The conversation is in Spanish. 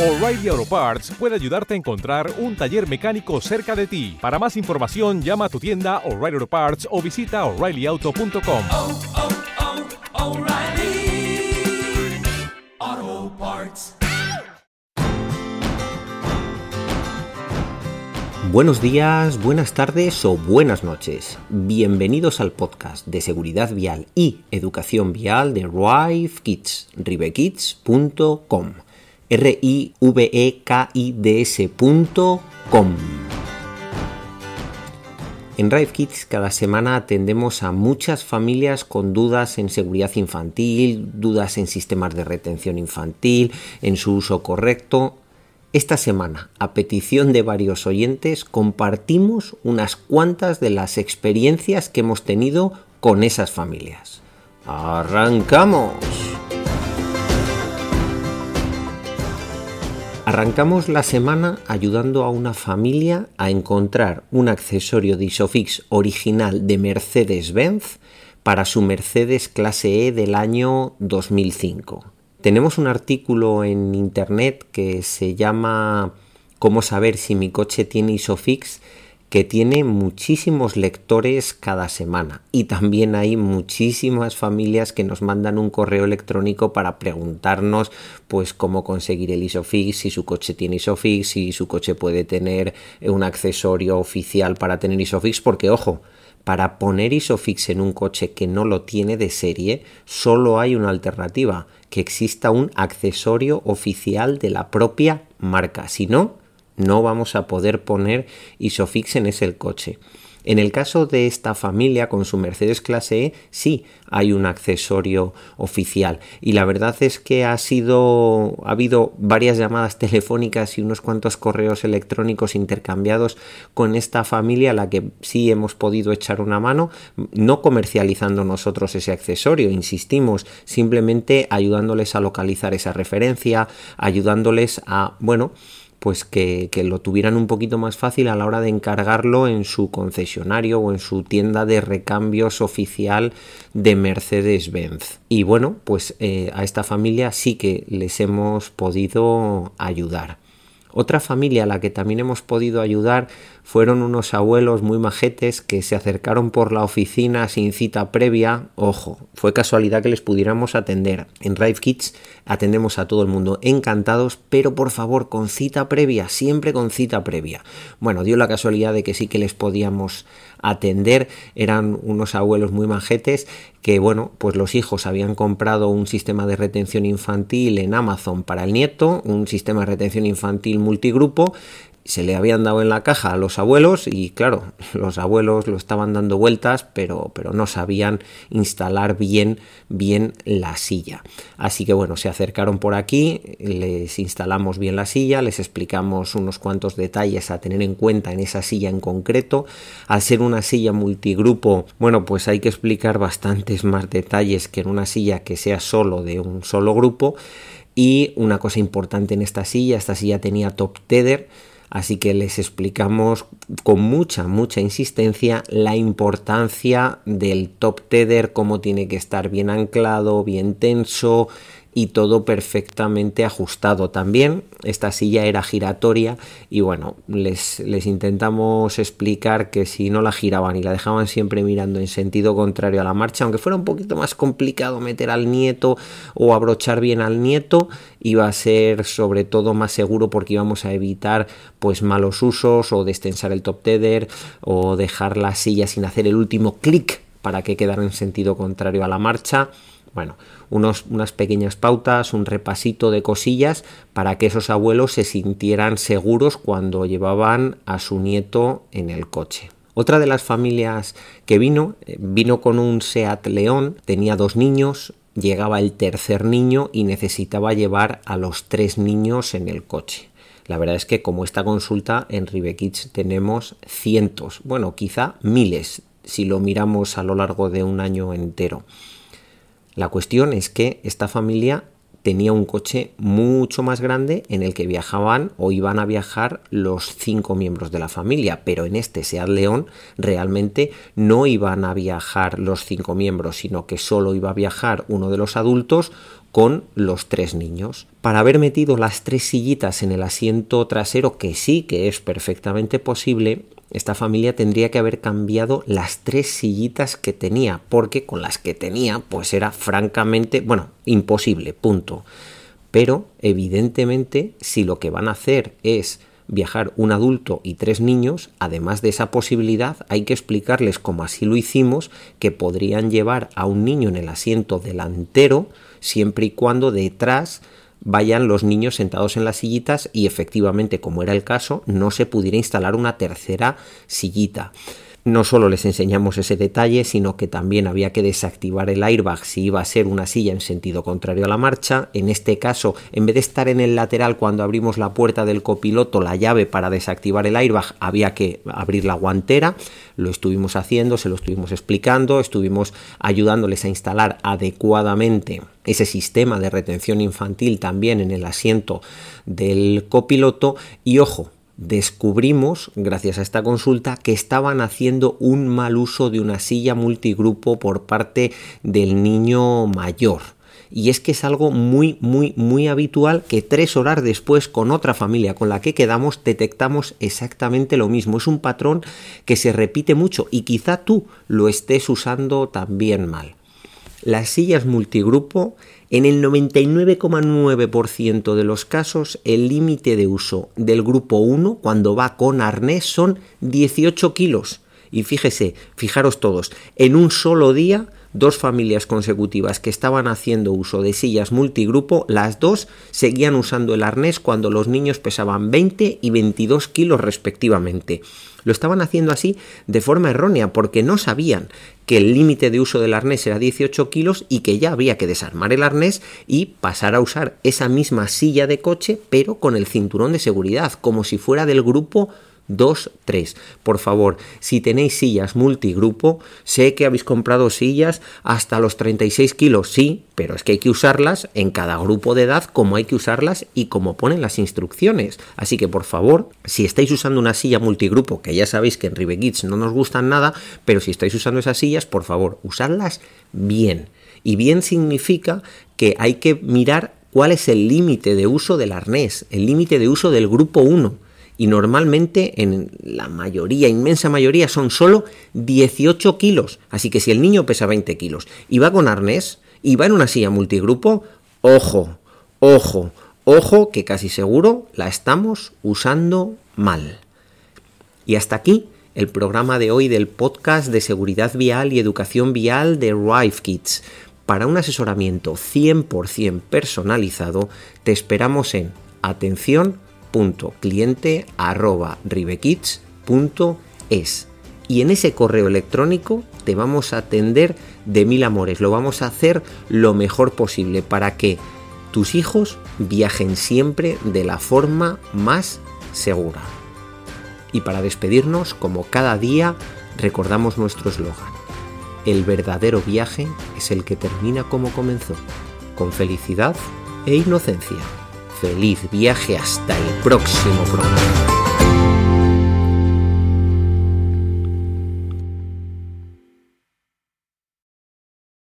O'Reilly Auto Parts puede ayudarte a encontrar un taller mecánico cerca de ti. Para más información, llama a tu tienda O'Reilly Auto Parts o visita oreillyauto.com. oh, oh, Parts. Buenos días, buenas tardes o buenas noches. Bienvenidos al podcast de seguridad vial y educación vial de Rive Kids, rivekids.com. r i v k i d s.com. En Rive Kids cada semana atendemos a muchas familias con dudas en seguridad infantil, dudas en sistemas de retención infantil, en su uso correcto. Esta semana, a petición de varios oyentes, compartimos unas cuantas de las experiencias que hemos tenido con esas familias. ¡Arrancamos! Arrancamos la semana ayudando a una familia a encontrar un accesorio de Isofix original de Mercedes-Benz para su Mercedes clase E del año 2005. Tenemos un artículo en internet que se llama Cómo saber si mi coche tiene Isofix que tiene muchísimos lectores cada semana y también hay muchísimas familias que nos mandan un correo electrónico para preguntarnos pues cómo conseguir el Isofix, si su coche tiene Isofix, si su coche puede tener un accesorio oficial para tener Isofix, porque ojo, para poner Isofix en un coche que no lo tiene de serie, solo hay una alternativa, que exista un accesorio oficial de la propia marca. Si no, no vamos a poder poner Isofix en ese coche. En el caso de esta familia con su Mercedes clase E, sí hay un accesorio oficial. Y la verdad es que ha sido. ha habido varias llamadas telefónicas y unos cuantos correos electrónicos intercambiados con esta familia a la que sí hemos podido echar una mano, no comercializando nosotros ese accesorio, insistimos, simplemente ayudándoles a localizar esa referencia, ayudándoles a, bueno, pues que, que, lo tuvieran un poquito más fácil a la hora de encargarlo en su concesionario o en su tienda de recambios oficial de Mercedes-Benz. Y bueno, pues eh, a esta familia sí que les hemos podido ayudar. Otra familia a la que también hemos podido ayudar fueron unos abuelos muy majetes que se acercaron por la oficina sin cita previa. Ojo, fue casualidad que les pudiéramos atender. En Rive Kids atendemos a todo el mundo encantados, pero por favor con cita previa, siempre con cita previa. Bueno, dio la casualidad de que sí que les podíamos atender. Eran unos abuelos muy majetes que, bueno, pues los hijos habían comprado un sistema de retención infantil en Amazon para el nieto, un sistema de retención infantil multigrupo se le habían dado en la caja a los abuelos y claro, los abuelos lo estaban dando vueltas, pero, pero no sabían instalar bien, bien la silla. Así que bueno, se acercaron por aquí, les instalamos bien la silla, les explicamos unos cuantos detalles a tener en cuenta en esa silla en concreto. Al ser una silla multigrupo, bueno, pues hay que explicar bastantes más detalles que en una silla que sea solo de un solo grupo. Y una cosa importante en esta silla, esta silla tenía top tether, Así que les explicamos con mucha, mucha insistencia la importancia del top tether, cómo tiene que estar bien anclado, bien tenso y todo perfectamente ajustado. También esta silla era giratoria y bueno, les, les, intentamos explicar que si no la giraban y la dejaban siempre mirando en sentido contrario a la marcha, aunque fuera un poquito más complicado meter al nieto o abrochar bien al nieto, iba a ser sobre todo más seguro porque íbamos a evitar pues malos usos o destensar el top tether o dejar la silla sin hacer el último clic para que quedara en sentido contrario a la marcha. Bueno, unas pequeñas pautas, un repasito de cosillas para que esos abuelos se sintieran seguros cuando llevaban a su nieto en el coche. Otra de las familias que vino, vino con un Seat León, tenía dos niños, llegaba el tercer niño y necesitaba llevar a los tres niños en el coche. La verdad es que como esta consulta en Ribekids tenemos cientos, bueno, quizá miles, si lo miramos a lo largo de un año entero. La cuestión es que esta familia tenía un coche mucho más grande en el que viajaban o iban a viajar los cinco miembros de la familia, pero en este Seat León realmente no iban a viajar los cinco miembros, sino que solo iba a viajar uno de los adultos con los tres niños. Para haber metido las tres sillitas en el asiento trasero, que sí que es perfectamente posible, esta familia tendría que haber cambiado las tres sillitas que tenía, porque con las que tenía, pues era francamente, bueno, imposible, punto. Pero, evidentemente, si lo que van a hacer es viajar un adulto y tres niños, además de esa posibilidad, hay que explicarles, como así lo hicimos, que podrían llevar a un niño en el asiento delantero, siempre y cuando detrás vayan los niños sentados en las sillitas y efectivamente, como era el caso, no se pudiera instalar una tercera sillita. No solo les enseñamos ese detalle, sino que también había que desactivar el airbag si iba a ser una silla en sentido contrario a la marcha. En este caso, en vez de estar en el lateral cuando abrimos la puerta del copiloto, la llave para desactivar el airbag, había que abrir la guantera. Lo estuvimos haciendo, se lo estuvimos explicando, estuvimos ayudándoles a instalar adecuadamente ese sistema de retención infantil también en el asiento del copiloto y ojo, descubrimos, gracias a esta consulta, que estaban haciendo un mal uso de una silla multigrupo por parte del niño mayor. Y es que es algo muy, muy, muy habitual que tres horas después con otra familia con la que quedamos detectamos exactamente lo mismo. Es un patrón que se repite mucho y quizá tú lo estés usando también mal. Las sillas multigrupo en el 99,9% de los casos, el límite de uso del grupo 1 cuando va con arnés son 18 kilos. Y fíjese, fijaros todos, en un solo día, dos familias consecutivas que estaban haciendo uso de sillas multigrupo, las dos seguían usando el arnés cuando los niños pesaban 20 y 22 kilos respectivamente. Lo estaban haciendo así de forma errónea porque no sabían que el límite de uso del arnés era 18 kilos y que ya había que desarmar el arnés y pasar a usar esa misma silla de coche pero con el cinturón de seguridad como si fuera del grupo 2, 3. Por favor, si tenéis sillas multigrupo, sé que habéis comprado sillas hasta los 36 kilos, sí, pero es que hay que usarlas en cada grupo de edad como hay que usarlas y como ponen las instrucciones. Así que por favor, si estáis usando una silla multigrupo, que ya sabéis que en Rive no nos gustan nada, pero si estáis usando esas sillas, por favor, usadlas bien. Y bien significa que hay que mirar cuál es el límite de uso del arnés, el límite de uso del grupo 1 y normalmente en la mayoría, inmensa mayoría, son solo 18 kilos. Así que si el niño pesa 20 kilos y va con arnés y va en una silla multigrupo, ojo, ojo, ojo, que casi seguro la estamos usando mal. Y hasta aquí el programa de hoy del podcast de seguridad vial y educación vial de Rive Kids. Para un asesoramiento 100% personalizado, te esperamos en atención cliente es y en ese correo electrónico te vamos a atender de mil amores, lo vamos a hacer lo mejor posible para que tus hijos viajen siempre de la forma más segura. Y para despedirnos, como cada día, recordamos nuestro eslogan. El verdadero viaje es el que termina como comenzó, con felicidad e inocencia. Feliz viaje hasta el próximo programa.